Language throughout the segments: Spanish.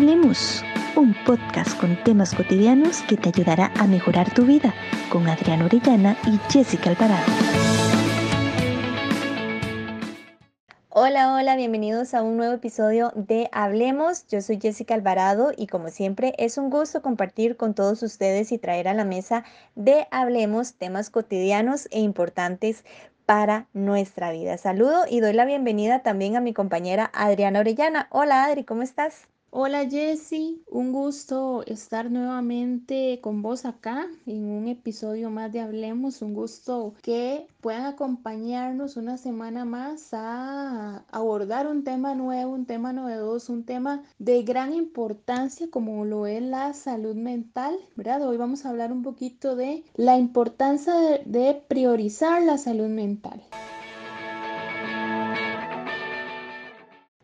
Hablemos, un podcast con temas cotidianos que te ayudará a mejorar tu vida con Adriana Orellana y Jessica Alvarado. Hola, hola, bienvenidos a un nuevo episodio de Hablemos. Yo soy Jessica Alvarado y como siempre es un gusto compartir con todos ustedes y traer a la mesa de Hablemos temas cotidianos e importantes para nuestra vida. Saludo y doy la bienvenida también a mi compañera Adriana Orellana. Hola Adri, ¿cómo estás? Hola Jessy, un gusto estar nuevamente con vos acá en un episodio más de Hablemos, un gusto que puedan acompañarnos una semana más a abordar un tema nuevo, un tema novedoso, un tema de gran importancia como lo es la salud mental, ¿verdad? Hoy vamos a hablar un poquito de la importancia de, de priorizar la salud mental.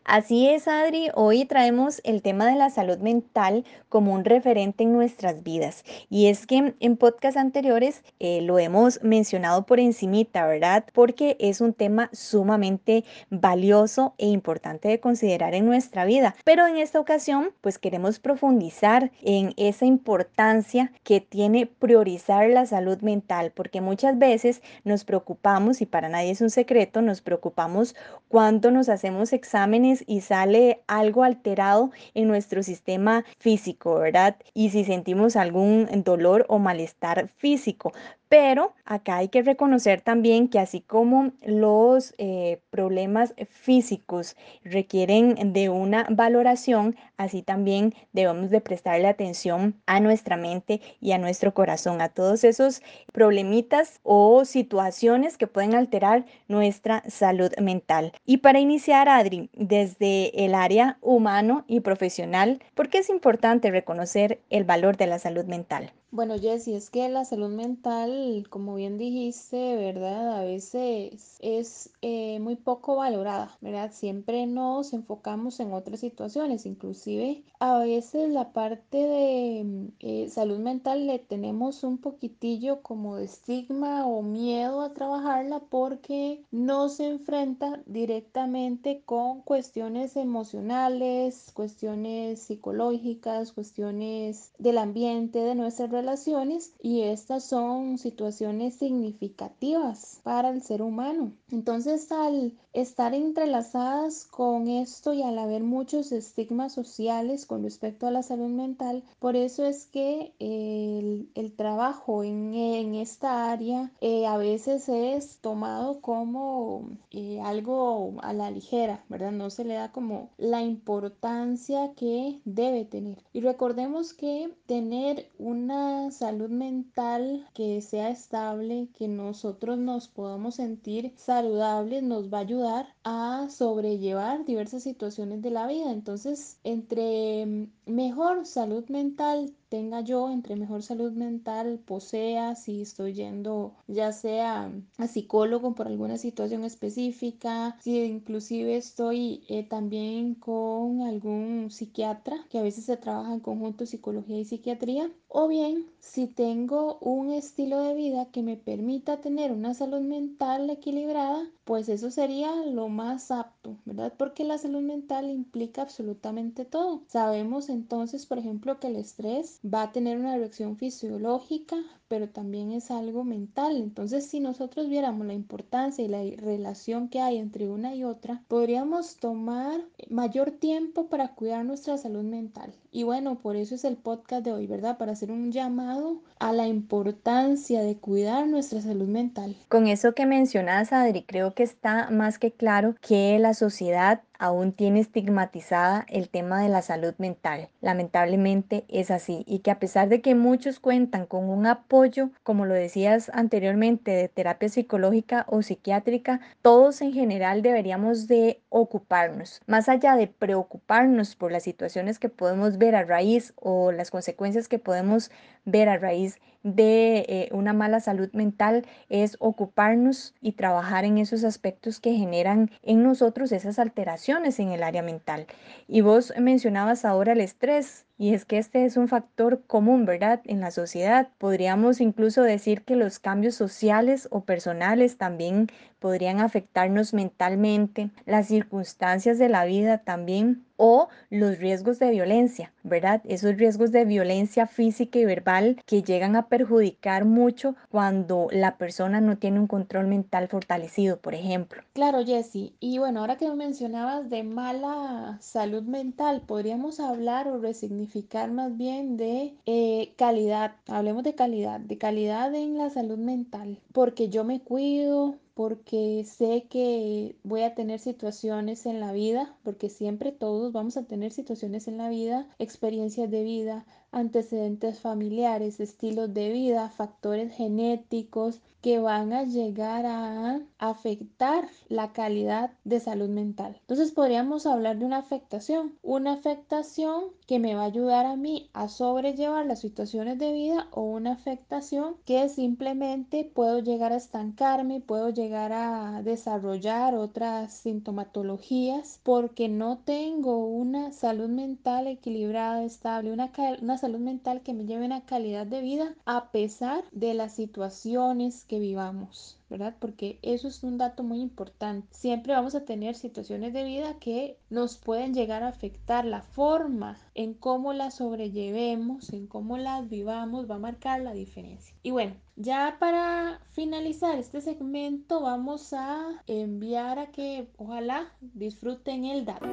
Así es, Adri. Hoy traemos el tema de la salud mental como un referente en nuestras vidas. Y es que en podcast anteriores eh, lo hemos mencionado por encimita, ¿verdad? Porque es un tema sumamente valioso e importante de considerar en nuestra vida. Pero en esta ocasión, pues queremos profundizar en esa importancia que tiene priorizar la salud mental, porque muchas veces nos preocupamos, y para nadie es un secreto, nos preocupamos cuando nos hacemos exámenes y sale algo alterado en nuestro sistema físico, ¿verdad? Y si sentimos algún dolor o malestar físico. Pero acá hay que reconocer también que así como los eh, problemas físicos requieren de una valoración, así también debemos de prestarle atención a nuestra mente y a nuestro corazón, a todos esos problemitas o situaciones que pueden alterar nuestra salud mental. Y para iniciar, Adri, desde el área humano y profesional, ¿por qué es importante reconocer el valor de la salud mental? Bueno, Jessy, es que la salud mental, como bien dijiste, ¿verdad? A veces es eh, muy poco valorada, ¿verdad? Siempre nos enfocamos en otras situaciones, inclusive a veces la parte de mm, eh, salud mental le tenemos un poquitillo como de estigma o miedo a trabajarla porque no se enfrenta directamente con cuestiones emocionales, cuestiones psicológicas, cuestiones del ambiente, de nuestra relaciones y estas son situaciones significativas para el ser humano. Entonces al estar entrelazadas con esto y al haber muchos estigmas sociales con respecto a la salud mental, por eso es que el, el trabajo en, en, esta área eh, a veces es tomado como eh, algo a la ligera, ¿verdad? No se le da como la importancia que debe tener. Y recordemos que tener una salud mental que sea estable, que nosotros nos podamos sentir saludables, nos va a ayudar a sobrellevar diversas situaciones de la vida. Entonces, entre mejor salud mental tenga yo, entre mejor salud mental posea, si estoy yendo ya sea a psicólogo por alguna situación específica, si inclusive estoy eh, también con algún psiquiatra, que a veces se trabaja en conjunto psicología y psiquiatría, o bien si tengo un estilo de vida que me permita tener una salud mental equilibrada, pues eso sería lo más apto, ¿verdad? Porque la salud mental implica absolutamente todo. Sabemos entonces, por ejemplo, que el estrés va a tener una reacción fisiológica, pero también es algo mental. Entonces, si nosotros viéramos la importancia y la relación que hay entre una y otra, podríamos tomar mayor tiempo para cuidar nuestra salud mental. Y bueno, por eso es el podcast de hoy, ¿verdad? Para hacer un llamado a la importancia de cuidar nuestra salud mental. Con eso que mencionas, Adri, creo que está más que claro que la sociedad aún tiene estigmatizada el tema de la salud mental. Lamentablemente es así y que a pesar de que muchos cuentan con un apoyo, como lo decías anteriormente, de terapia psicológica o psiquiátrica, todos en general deberíamos de ocuparnos, más allá de preocuparnos por las situaciones que podemos ver a raíz o las consecuencias que podemos ver a raíz de eh, una mala salud mental es ocuparnos y trabajar en esos aspectos que generan en nosotros esas alteraciones en el área mental. Y vos mencionabas ahora el estrés Y es que este es un factor común, ¿verdad? En la sociedad. Podríamos incluso decir que los cambios sociales o personales también podrían afectarnos mentalmente, las circunstancias de la vida también o los riesgos de violencia, ¿verdad? Esos riesgos de violencia física y verbal que llegan a perjudicar mucho cuando la persona no tiene un control mental fortalecido, por ejemplo. Claro, Jessy. Y bueno, ahora que mencionabas de mala salud mental, podríamos hablar o resignificar más bien de eh, calidad. Hablemos de calidad, de calidad en la salud mental, porque yo me cuido, porque sé que voy a tener situaciones en la vida, porque siempre todos vamos a tener situaciones en la vida, experiencias de vida, antecedentes familiares, estilos de vida, factores genéticos que van a llegar a afectar la calidad de salud mental. Entonces podríamos hablar de una afectación, una afectación que me va a ayudar a mí a sobrellevar las situaciones de vida o una afectación que simplemente puedo llegar a estancarme, puedo llegar a desarrollar otras sintomatologías porque no tengo una salud mental equilibrada, estable, una, una mental que me lleve una calidad de vida a pesar de las situaciones que vivamos. ¿verdad? Porque eso es un dato muy importante. Siempre vamos a tener situaciones de vida que nos pueden llegar a afectar la forma en cómo las sobrellevemos, en cómo las vivamos, va a marcar la diferencia. Y bueno, ya para finalizar este segmento vamos a enviar a que ojalá disfruten el dato.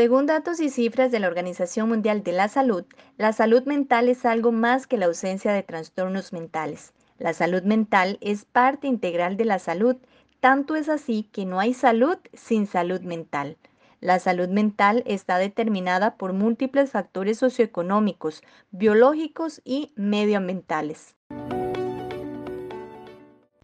Según datos y cifras de la Organización Mundial de la Salud, la salud mental es algo más que la ausencia de trastornos mentales. La salud mental es parte integral de la salud, tanto es así que no hay salud sin salud mental. La salud mental está determinada por múltiples factores socioeconómicos, biológicos y medioambientales.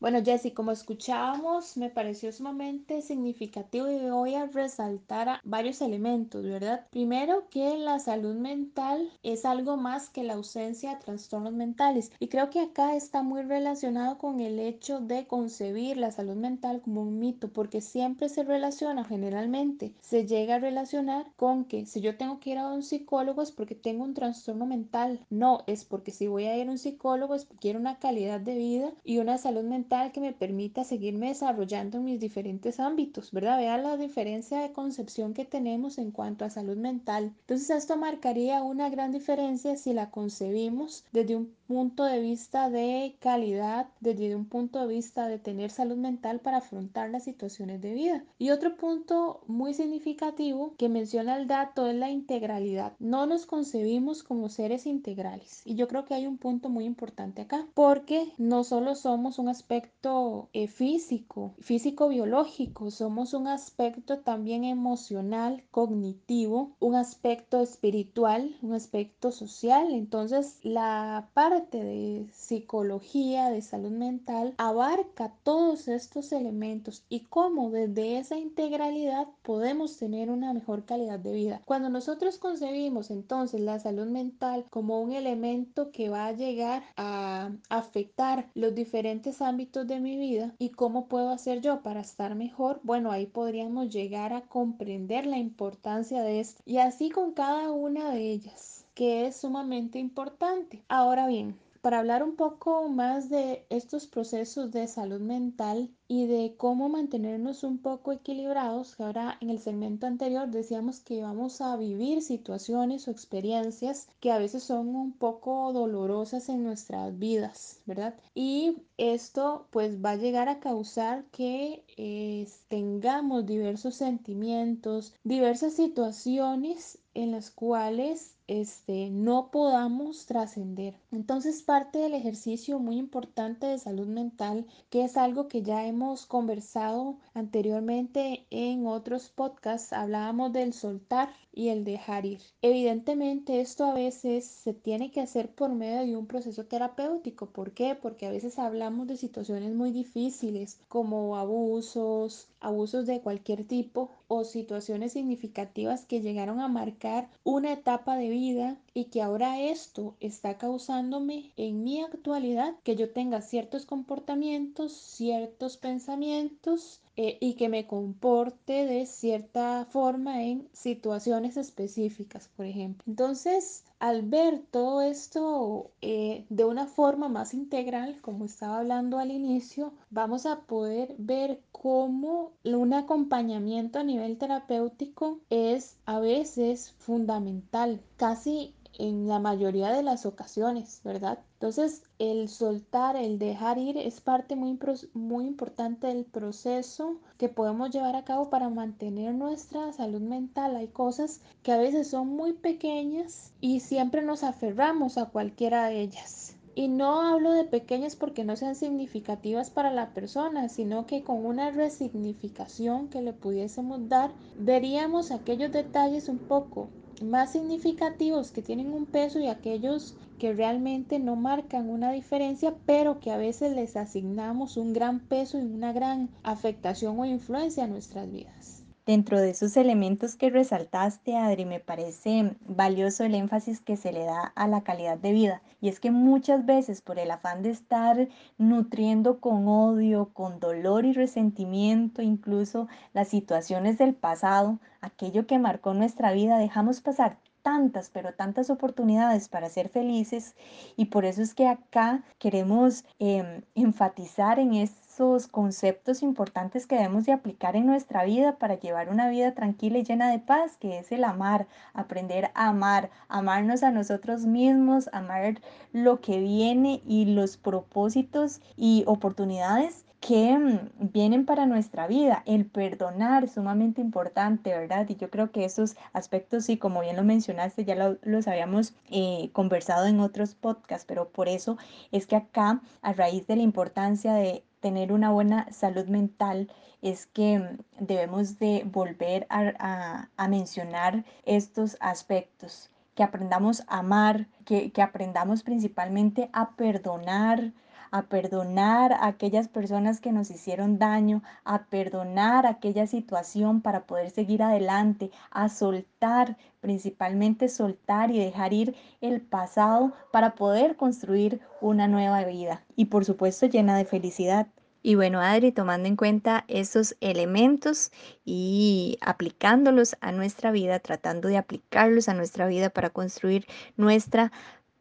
Bueno, Jessy, como escuchábamos, me pareció sumamente significativo y voy a resaltar varios elementos, ¿verdad? Primero, que la salud mental es algo más que la ausencia de trastornos mentales. Y creo que acá está muy relacionado con el hecho de concebir la salud mental como un mito, porque siempre se relaciona, generalmente, se llega a relacionar con que si yo tengo que ir a un psicólogo es porque tengo un trastorno mental. No, es porque si voy a ir a un psicólogo es porque quiero una calidad de vida y una salud mental que me permita seguirme desarrollando en mis diferentes ámbitos, ¿verdad? Vea la diferencia de concepción que tenemos en cuanto a salud mental. Entonces esto marcaría una gran diferencia si la concebimos desde un punto de vista de calidad, desde un punto de vista de tener salud mental para afrontar las situaciones de vida. Y otro punto muy significativo que menciona el dato es la integralidad. No nos concebimos como seres integrales. Y yo creo que hay un punto muy importante acá, porque no solo somos un aspecto eh, físico, físico-biológico, somos un aspecto también emocional, cognitivo, un aspecto espiritual, un aspecto social. Entonces, la parte de psicología, de salud mental, abarca todos estos elementos y cómo desde esa integralidad podemos tener una mejor calidad de vida. Cuando nosotros concebimos entonces la salud mental como un elemento que va a llegar a afectar los diferentes ámbitos de mi vida y cómo puedo hacer yo para estar mejor, bueno, ahí podríamos llegar a comprender la importancia de esto y así con cada una de ellas, que es sumamente importante. Ahora bien, para hablar un poco más de estos procesos de salud mental y de cómo mantenernos un poco equilibrados, que ahora en el segmento anterior decíamos que vamos a vivir situaciones o experiencias que a veces son un poco dolorosas en nuestras vidas, ¿verdad? Y esto pues va a llegar a causar que eh, tengamos diversos sentimientos, diversas situaciones en las cuales este, no podamos trascender. Entonces parte del ejercicio muy importante de salud mental, que es algo que ya hemos conversado anteriormente en otros podcasts, hablábamos del soltar y el dejar ir. Evidentemente esto a veces se tiene que hacer por medio de un proceso terapéutico. ¿Por qué? Porque a veces hablamos de situaciones muy difíciles como abusos, abusos de cualquier tipo o situaciones significativas que llegaron a marcar una etapa de vida y que ahora esto está causándome en mi actualidad que yo tenga ciertos comportamientos, ciertos pensamientos eh, y que me comporte de cierta forma en situaciones específicas, por ejemplo. Entonces, al ver todo esto eh, de una forma más integral, como estaba hablando al inicio, vamos a poder ver cómo un acompañamiento a nivel terapéutico es a veces fundamental, casi en la mayoría de las ocasiones, ¿verdad? Entonces, el soltar, el dejar ir es parte muy, muy importante del proceso que podemos llevar a cabo para mantener nuestra salud mental. Hay cosas que a veces son muy pequeñas y siempre nos aferramos a cualquiera de ellas. Y no hablo de pequeñas porque no sean significativas para la persona, sino que con una resignificación que le pudiésemos dar, veríamos aquellos detalles un poco más significativos que tienen un peso y aquellos que realmente no marcan una diferencia, pero que a veces les asignamos un gran peso y una gran afectación o influencia a nuestras vidas. Dentro de esos elementos que resaltaste, Adri, me parece valioso el énfasis que se le da a la calidad de vida. Y es que muchas veces por el afán de estar nutriendo con odio, con dolor y resentimiento, incluso las situaciones del pasado, aquello que marcó nuestra vida, dejamos pasar tantas, pero tantas oportunidades para ser felices y por eso es que acá queremos em, enfatizar en esos conceptos importantes que debemos de aplicar en nuestra vida para llevar una vida tranquila y llena de paz, que es el amar, aprender a amar, amarnos a nosotros mismos, amar lo que viene y los propósitos y oportunidades que mm, vienen para nuestra vida. El perdonar sumamente importante, ¿verdad? Y yo creo que esos aspectos, sí, como bien lo mencionaste, ya los habíamos eh, conversado en otros podcasts, pero por eso es que acá, a raíz de la importancia de tener una buena salud mental, es que mm, debemos de volver a, mencionar estos aspectos que aprendamos a amar, que, que aprendamos principalmente a perdonar, a perdonar a aquellas personas que nos hicieron daño, a perdonar aquella situación para poder seguir adelante, a soltar, principalmente soltar y dejar ir el pasado para poder construir una nueva vida y por supuesto llena de felicidad. Y bueno, Adri, tomando en cuenta esos elementos y aplicándolos a nuestra vida, tratando de aplicarlos a nuestra vida para construir nuestra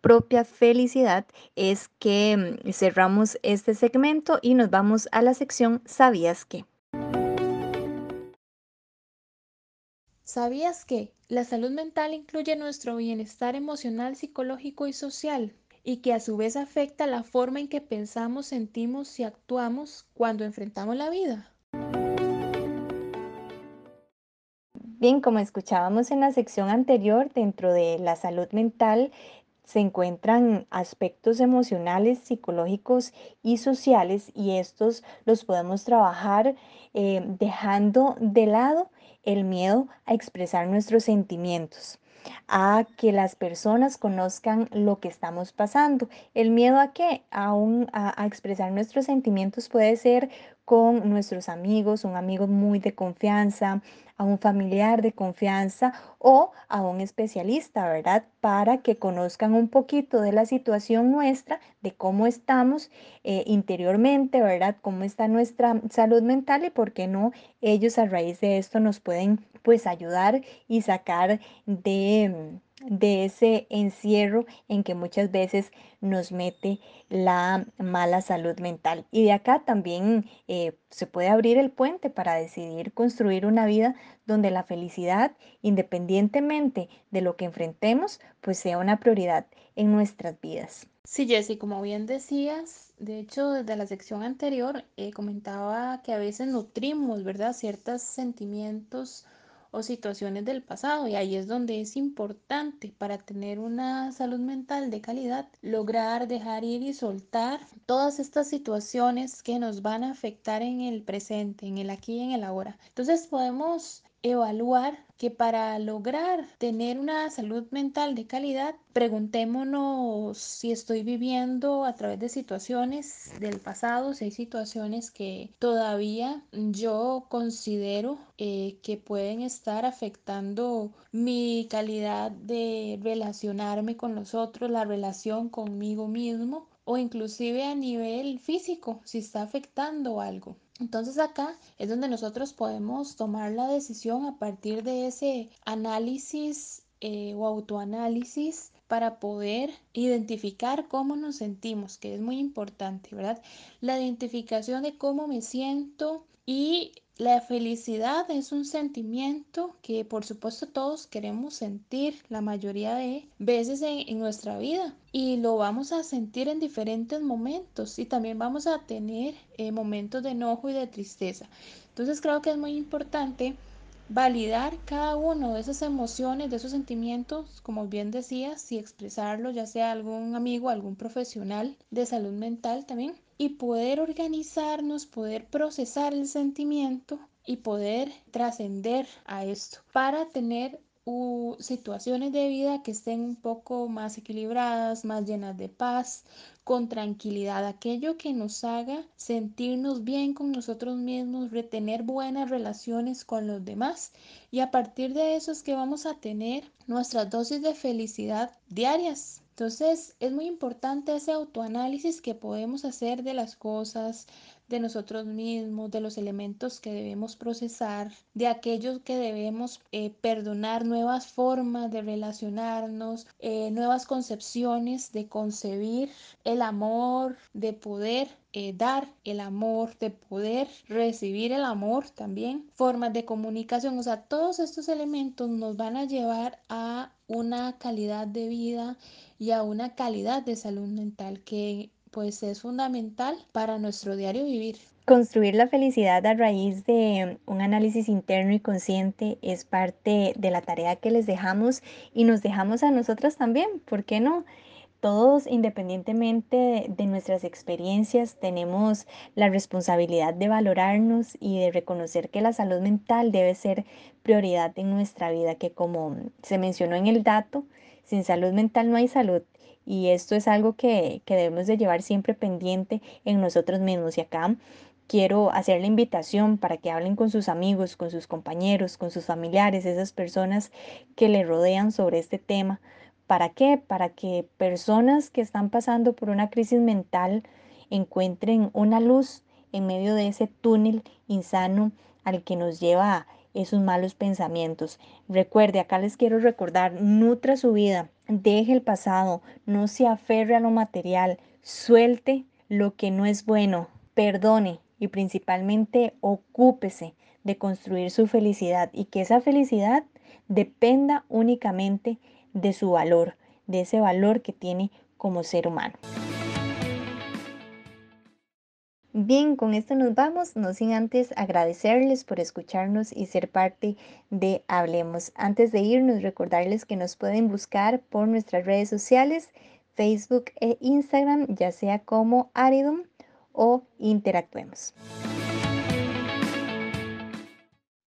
propia felicidad es que mm, cerramos este segmento y nos vamos a la sección ¿Sabías qué? ¿Sabías que la salud mental incluye nuestro bienestar emocional, psicológico y social? Y que a su vez afecta la forma en que pensamos, sentimos y actuamos cuando enfrentamos la vida. Bien, como escuchábamos en la sección anterior, dentro de la salud mental se encuentran aspectos emocionales, psicológicos y sociales y estos los podemos trabajar eh, dejando de lado el miedo a expresar nuestros sentimientos a que las personas conozcan lo que estamos pasando. ¿El miedo a qué? A, a, expresar nuestros sentimientos puede ser con nuestros amigos, un amigo muy de confianza, a un familiar de confianza o a un especialista, ¿verdad? Para que conozcan un poquito de la situación nuestra, de cómo estamos eh, interiormente, ¿verdad? Cómo está nuestra salud mental y por qué no ellos a raíz de esto nos pueden pues ayudar y sacar de, de ese encierro en que muchas veces nos mete la mala salud mental. Y de acá también eh, se puede abrir el puente para decidir construir una vida donde la felicidad, independientemente de lo que enfrentemos, pues sea una prioridad en nuestras vidas. Sí, Jessy, como bien decías, de hecho, desde la sección anterior eh, comentaba que a veces nutrimos, ¿verdad?, ciertos sentimientos o situaciones del pasado y ahí es donde es importante para tener una salud mental de calidad lograr dejar ir y soltar todas estas situaciones que nos van a afectar en el presente, en el aquí y en el ahora. Entonces podemos evaluar que para lograr tener una salud mental de calidad, preguntémonos si estoy viviendo a través de situaciones del pasado, si hay situaciones que todavía yo considero eh, que pueden estar afectando mi calidad de relacionarme con los otros, la relación conmigo mismo o inclusive a nivel físico, si está afectando algo. Entonces acá es donde nosotros podemos tomar la decisión a partir de ese análisis eh, o autoanálisis para poder identificar cómo nos sentimos, que es muy importante, ¿verdad? La identificación de cómo me siento y la felicidad es un sentimiento que por supuesto todos queremos sentir la mayoría de veces en, nuestra vida y lo vamos a sentir en diferentes momentos y también vamos a tener eh, momentos de enojo y de tristeza. Entonces creo que es muy importante validar cada uno de esas emociones, de esos sentimientos, como bien decías, y expresarlo, ya sea algún amigo, algún profesional de salud mental también, y poder organizarnos, poder procesar el sentimiento y poder trascender a esto para tener uh, situaciones de vida que estén un poco más equilibradas, más llenas de paz, con tranquilidad, aquello que nos haga sentirnos bien con nosotros mismos, retener buenas relaciones con los demás y a partir de eso es que vamos a tener nuestras dosis de felicidad diarias. Entonces es muy importante ese autoanálisis que podemos hacer de las cosas, de nosotros mismos, de los elementos que debemos procesar, de aquellos que debemos eh, perdonar, nuevas formas de relacionarnos, eh, nuevas concepciones de concebir el amor, de poder eh, dar el amor, de poder recibir el amor también, formas de comunicación, o sea, todos estos elementos nos van a llevar a una calidad de vida y a una calidad de salud mental que pues es fundamental para nuestro diario vivir. Construir la felicidad a raíz de un análisis interno y consciente es parte de la tarea que les dejamos y nos dejamos a nosotras también, ¿por qué no? Todos, independientemente de nuestras experiencias, tenemos la responsabilidad de valorarnos y de reconocer que la salud mental debe ser prioridad en nuestra vida, que como se mencionó en el dato, sin salud mental no hay salud. Y esto es algo que, que debemos de llevar siempre pendiente en nosotros mismos. Y acá quiero hacer la invitación para que hablen con sus amigos, con sus compañeros, con sus familiares, esas personas que le rodean sobre este tema. ¿Para qué? Para que personas que están pasando por una crisis mental encuentren una luz en medio de ese túnel insano al que nos lleva esos malos pensamientos. Recuerde, acá les quiero recordar, nutra su vida, deje el pasado, no se aferre a lo material, suelte lo que no es bueno, perdone y principalmente ocúpese de construir su felicidad y que esa felicidad dependa únicamente de su valor, de ese valor que tiene como ser humano. Bien, con esto nos vamos, no sin antes agradecerles por escucharnos y ser parte de Hablemos. Antes de irnos, recordarles que nos pueden buscar por nuestras redes sociales, Facebook e Instagram, ya sea como Aridum o Interactuemos.